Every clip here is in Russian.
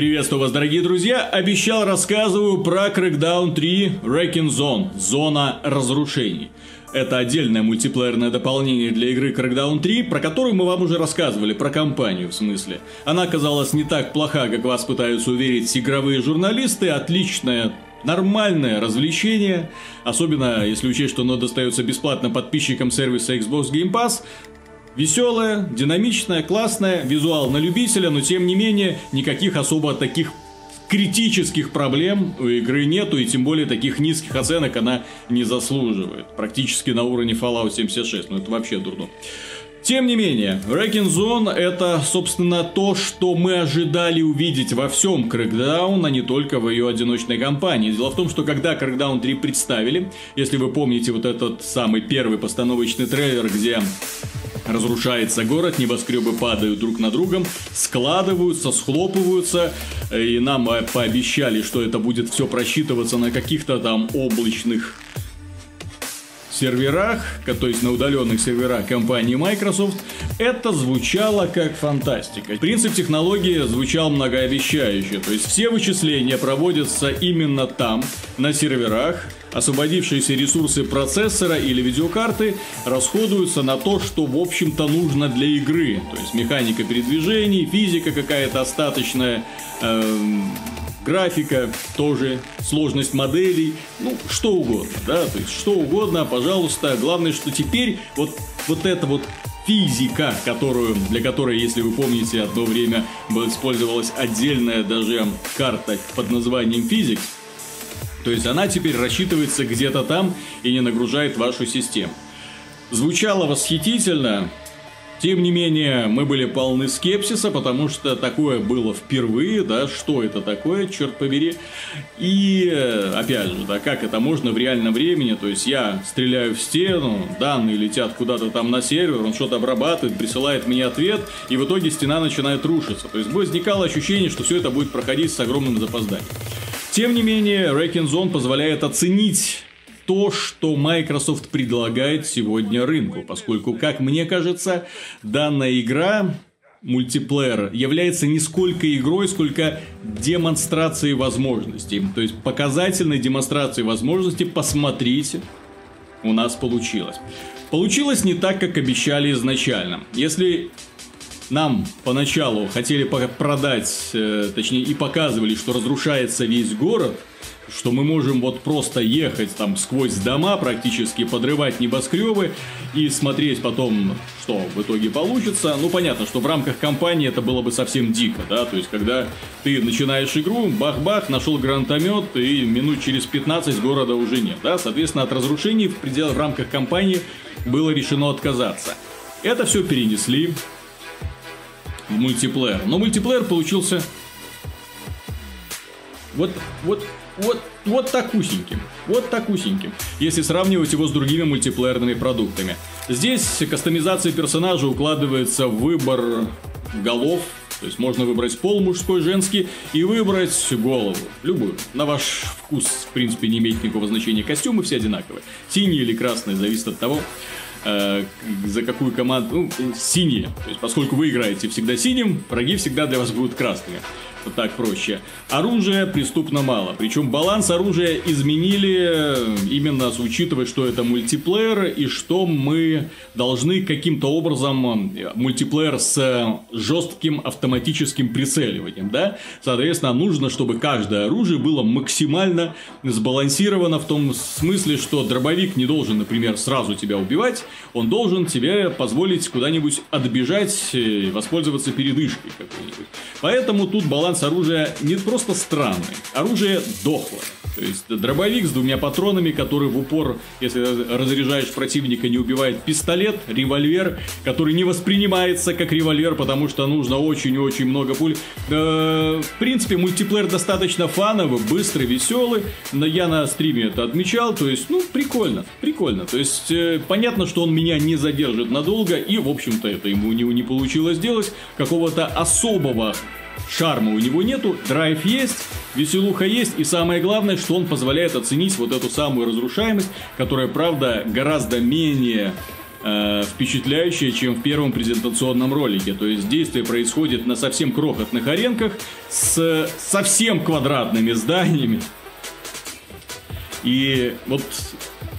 Приветствую вас, дорогие друзья! Обещал, рассказываю про Crackdown 3 Wrecking Zone – Зона разрушений. Это отдельное мультиплеерное дополнение для игры Crackdown 3, про которую мы вам уже рассказывали, про компанию в смысле. Она оказалась не так плоха, как вас пытаются уверить игровые журналисты, отличная нормальное развлечение, особенно если учесть, что оно достается бесплатно подписчикам сервиса Xbox Game Pass, Веселая, динамичная, классная, визуал на любителя, но тем не менее никаких особо таких критических проблем у игры нету, и тем более таких низких оценок она не заслуживает. Практически на уровне Fallout 76, ну это вообще дурно. Тем не менее, Wrecking Zone это, собственно, то, что мы ожидали увидеть во всем Crackdown, а не только в ее одиночной кампании. Дело в том, что когда Crackdown 3 представили, если вы помните вот этот самый первый постановочный трейлер, где Разрушается город, небоскребы падают друг на другом, складываются, схлопываются, и нам пообещали, что это будет все просчитываться на каких-то там облачных серверах, то есть на удаленных серверах компании Microsoft, это звучало как фантастика. Принцип технологии звучал многообещающе, то есть все вычисления проводятся именно там, на серверах, освободившиеся ресурсы процессора или видеокарты расходуются на то, что в общем-то нужно для игры. То есть механика передвижений, физика какая-то остаточная, эм, графика тоже, сложность моделей, ну, что угодно, да, то есть что угодно, пожалуйста. Главное, что теперь вот, вот это вот физика, которую, для которой, если вы помните, одно время использовалась отдельная даже карта под названием Physics, то есть она теперь рассчитывается где-то там и не нагружает вашу систему. Звучало восхитительно, тем не менее, мы были полны скепсиса, потому что такое было впервые, да, что это такое, черт побери. И, опять же, да, как это можно в реальном времени, то есть я стреляю в стену, данные летят куда-то там на сервер, он что-то обрабатывает, присылает мне ответ, и в итоге стена начинает рушиться. То есть возникало ощущение, что все это будет проходить с огромным запозданием. Тем не менее, Wrecking Zone позволяет оценить то, что Microsoft предлагает сегодня рынку, поскольку, как мне кажется, данная игра мультиплеер является не сколько игрой, сколько демонстрацией возможностей. То есть показательной демонстрацией возможностей. Посмотрите, у нас получилось. Получилось не так, как обещали изначально. Если нам поначалу хотели продать, э, точнее и показывали, что разрушается весь город, что мы можем вот просто ехать там сквозь дома, практически подрывать небоскребы и смотреть потом, что в итоге получится. Ну, понятно, что в рамках кампании это было бы совсем дико, да, то есть, когда ты начинаешь игру, бах-бах, нашел гранатомет, и минут через 15 города уже нет, да, соответственно, от разрушений в пределах, в рамках кампании было решено отказаться. Это все перенесли в мультиплеер, но мультиплеер получился вот, вот вот, вот такусеньким. Вот такусеньким. Если сравнивать его с другими мультиплеерными продуктами. Здесь кастомизация персонажа укладывается в выбор голов, то есть можно выбрать пол мужской, женский и выбрать голову. Любую. На ваш вкус, в принципе, не имеет никакого значения. Костюмы все одинаковые. Синий или красный, зависит от того, э, за какую команду. Ну, синие. То есть, поскольку вы играете всегда синим, враги всегда для вас будут красными так проще. Оружия преступно мало. Причем баланс оружия изменили именно учитывая, что это мультиплеер и что мы должны каким-то образом мультиплеер с жестким автоматическим прицеливанием, да? Соответственно, нужно, чтобы каждое оружие было максимально сбалансировано в том смысле, что дробовик не должен, например, сразу тебя убивать, он должен тебе позволить куда-нибудь отбежать и воспользоваться передышкой какой-нибудь. Поэтому тут баланс баланс оружия не просто странный, оружие дохлое. То есть дробовик с двумя патронами, который в упор, если разряжаешь противника, не убивает пистолет, револьвер, который не воспринимается как револьвер, потому что нужно очень-очень много пуль. Э, в принципе, мультиплеер достаточно фановый, быстрый, веселый. Но я на стриме это отмечал, то есть, ну, прикольно, прикольно. То есть, э, понятно, что он меня не задержит надолго, и, в общем-то, это ему не, не получилось сделать. Какого-то особого Шарма у него нету, драйв есть, веселуха есть, и самое главное, что он позволяет оценить вот эту самую разрушаемость, которая, правда, гораздо менее э, впечатляющая, чем в первом презентационном ролике. То есть действие происходит на совсем крохотных аренках с совсем квадратными зданиями. И вот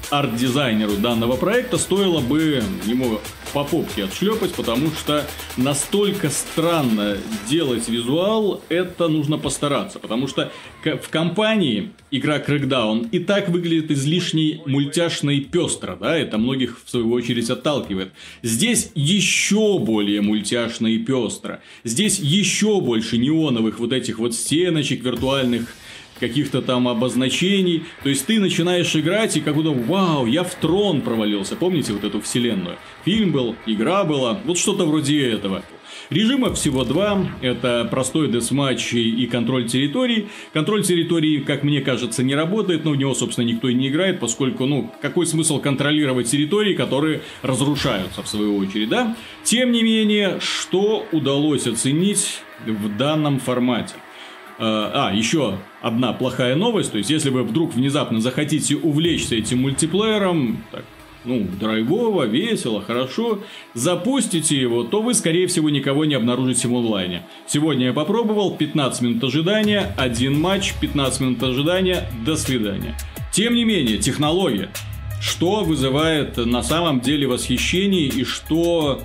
арт-дизайнеру данного проекта стоило бы ему по попке отшлепать, потому что настолько странно делать визуал, это нужно постараться. Потому что в компании игра Crackdown и так выглядит излишней мультяшно и пестро, да, это многих в свою очередь отталкивает. Здесь еще более мультяшно и пестро. Здесь еще больше неоновых вот этих вот стеночек виртуальных каких-то там обозначений. То есть ты начинаешь играть и как будто вау, я в трон провалился. Помните вот эту вселенную? Фильм был, игра была, вот что-то вроде этого. Режимов всего два. Это простой десматч и контроль территорий. Контроль территории, как мне кажется, не работает, но в него, собственно, никто и не играет, поскольку, ну, какой смысл контролировать территории, которые разрушаются в свою очередь, да? Тем не менее, что удалось оценить в данном формате? А, а, еще одна плохая новость. То есть, если вы вдруг внезапно захотите увлечься этим мультиплеером, так, ну, драйвово, весело, хорошо, запустите его, то вы, скорее всего, никого не обнаружите в онлайне. Сегодня я попробовал, 15 минут ожидания, один матч, 15 минут ожидания, до свидания. Тем не менее, технология. Что вызывает на самом деле восхищение и что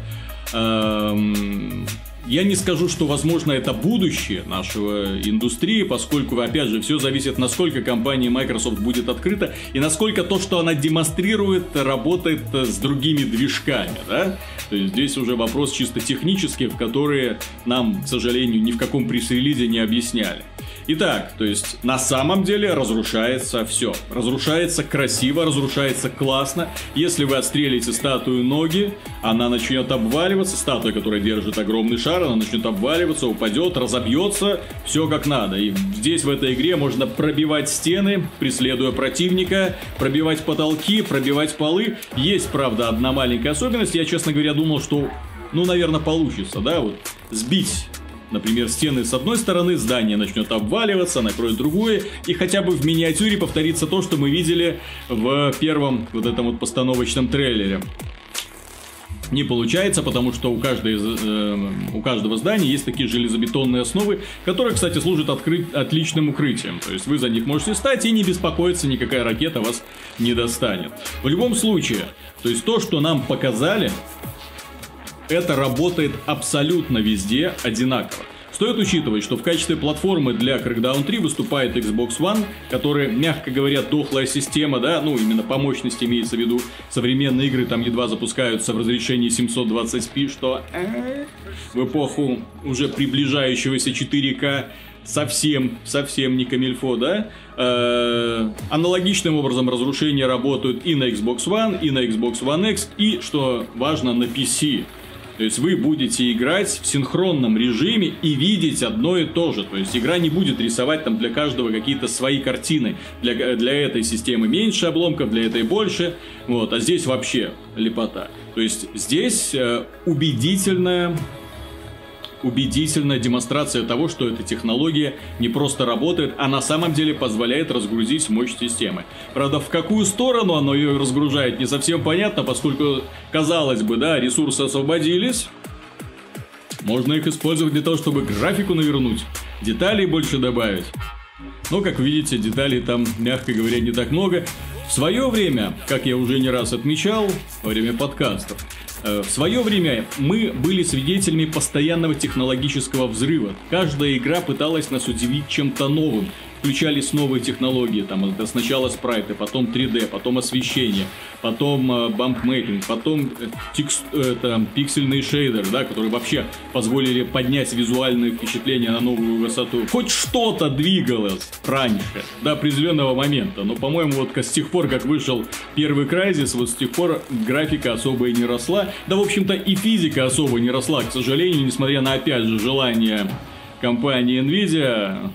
эм, я не скажу, что, возможно, это будущее нашего индустрии, поскольку, опять же, все зависит, насколько компания Microsoft будет открыта и насколько то, что она демонстрирует, работает с другими движками, да? То есть здесь уже вопрос чисто технический, в которые нам, к сожалению, ни в каком пресс-релизе не объясняли. Итак, то есть на самом деле разрушается все. Разрушается красиво, разрушается классно. Если вы отстрелите статую ноги, она начнет обваливаться. Статуя, которая держит огромный шар, она начнет обваливаться, упадет, разобьется. Все как надо. И здесь в этой игре можно пробивать стены, преследуя противника, пробивать потолки, пробивать полы. Есть, правда, одна маленькая особенность. Я, честно говоря, думал, что ну, наверное, получится, да, вот сбить Например, стены с одной стороны, здание начнет обваливаться, накроет другое, и хотя бы в миниатюре повторится то, что мы видели в первом вот этом вот постановочном трейлере. Не получается, потому что у, каждой, э, у каждого здания есть такие железобетонные основы, которые, кстати, служат открыть, отличным укрытием. То есть вы за них можете стать и не беспокоиться, никакая ракета вас не достанет. В любом случае, то есть то, что нам показали, это работает абсолютно везде одинаково. Стоит учитывать, что в качестве платформы для Crackdown 3 выступает Xbox One, которая, мягко говоря, дохлая система, да, ну, именно по мощности имеется в виду. Современные игры там едва запускаются в разрешении 720p, что э, в эпоху уже приближающегося 4К совсем, совсем не камильфо, да? Э, аналогичным образом разрушения работают и на Xbox One, и на Xbox One X, и, что важно, на PC. То есть вы будете играть в синхронном режиме и видеть одно и то же. То есть игра не будет рисовать там для каждого какие-то свои картины. Для, для этой системы меньше обломков, для этой больше. Вот, а здесь вообще лепота. То есть здесь э, убедительная убедительная демонстрация того, что эта технология не просто работает, а на самом деле позволяет разгрузить мощь системы. Правда, в какую сторону оно ее разгружает, не совсем понятно, поскольку, казалось бы, да, ресурсы освободились, можно их использовать для того, чтобы графику навернуть, деталей больше добавить. Но, как видите, деталей там, мягко говоря, не так много. В свое время, как я уже не раз отмечал во время подкастов, в свое время мы были свидетелями постоянного технологического взрыва. Каждая игра пыталась нас удивить чем-то новым, включались новые технологии, там это сначала спрайты, потом 3D, потом освещение, потом э, бампмейпинг, потом э, текст, это, пиксельный шейдер, да, которые вообще позволили поднять визуальные впечатления на новую высоту. Хоть что-то двигалось раньше, до определенного момента, но, по-моему, вот с тех пор, как вышел первый Crysis, вот с тех пор графика особо и не росла, да, в общем-то, и физика особо не росла, к сожалению, несмотря на, опять же, желание компании Nvidia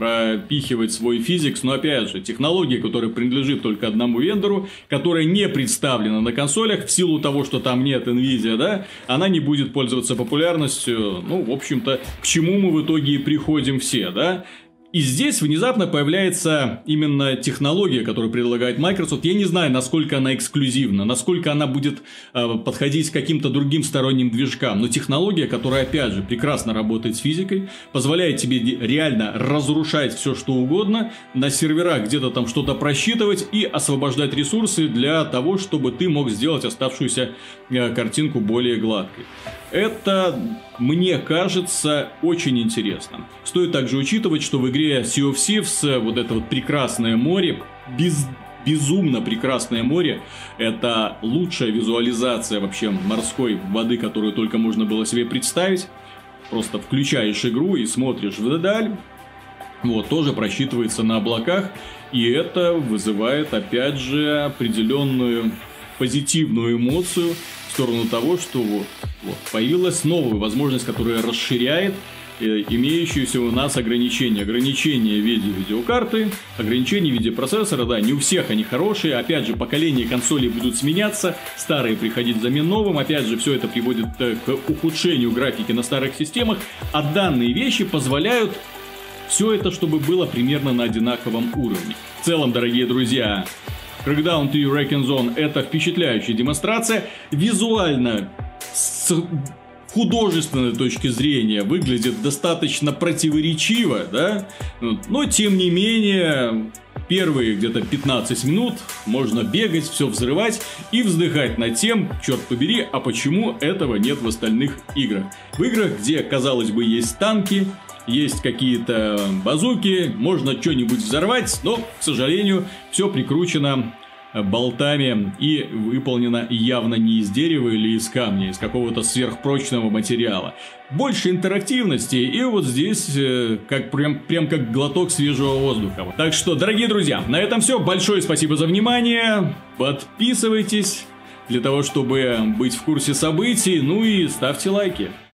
пропихивать свой физикс, но опять же, технология, которая принадлежит только одному вендору, которая не представлена на консолях в силу того, что там нет Nvidia, да, она не будет пользоваться популярностью, ну, в общем-то, к чему мы в итоге и приходим все, да, И здесь внезапно появляется именно технология, которую предлагает Microsoft. Я не знаю, насколько она эксклюзивна, насколько она будет э, подходить к каким-то другим сторонним движкам. Но технология, которая, опять же, прекрасно работает с физикой, позволяет тебе реально разрушать все, что угодно, на серверах где-то там что-то просчитывать и освобождать ресурсы для того, чтобы ты мог сделать оставшуюся э, картинку более гладкой. Это, мне кажется, очень интересно. Стоит также учитывать, что в игре Sea of Thieves вот это вот прекрасное море, без безумно прекрасное море. Это лучшая визуализация вообще морской воды, которую только можно было себе представить. Просто включаешь игру и смотришь вдаль. Вот, тоже просчитывается на облаках. И это вызывает, опять же, определенную позитивную эмоцию в сторону того, что вот, вот появилась новая возможность, которая расширяет э, имеющиеся у нас ограничения. Ограничения в виде видеокарты, ограничения в виде процессора, да, не у всех они хорошие. Опять же, поколения консолей будут сменяться, старые приходить взамен новым. Опять же, все это приводит э, к ухудшению графики на старых системах. А данные вещи позволяют все это, чтобы было примерно на одинаковом уровне. В целом, дорогие друзья, Crackdown 3 Wrecking Zone это впечатляющая демонстрация. Визуально с художественной точки зрения выглядит достаточно противоречиво, да? Но тем не менее, первые где-то 15 минут можно бегать, все взрывать и вздыхать над тем, черт побери, а почему этого нет в остальных играх. В играх, где, казалось бы, есть танки, есть какие-то базуки, можно что-нибудь взорвать, но, к сожалению, все прикручено болтами и выполнено явно не из дерева или из камня, из какого-то сверхпрочного материала. Больше интерактивности, и вот здесь э, как прям, прям как глоток свежего воздуха. Так что, дорогие друзья, на этом все. Большое спасибо за внимание. Подписывайтесь для того, чтобы быть в курсе событий, ну и ставьте лайки.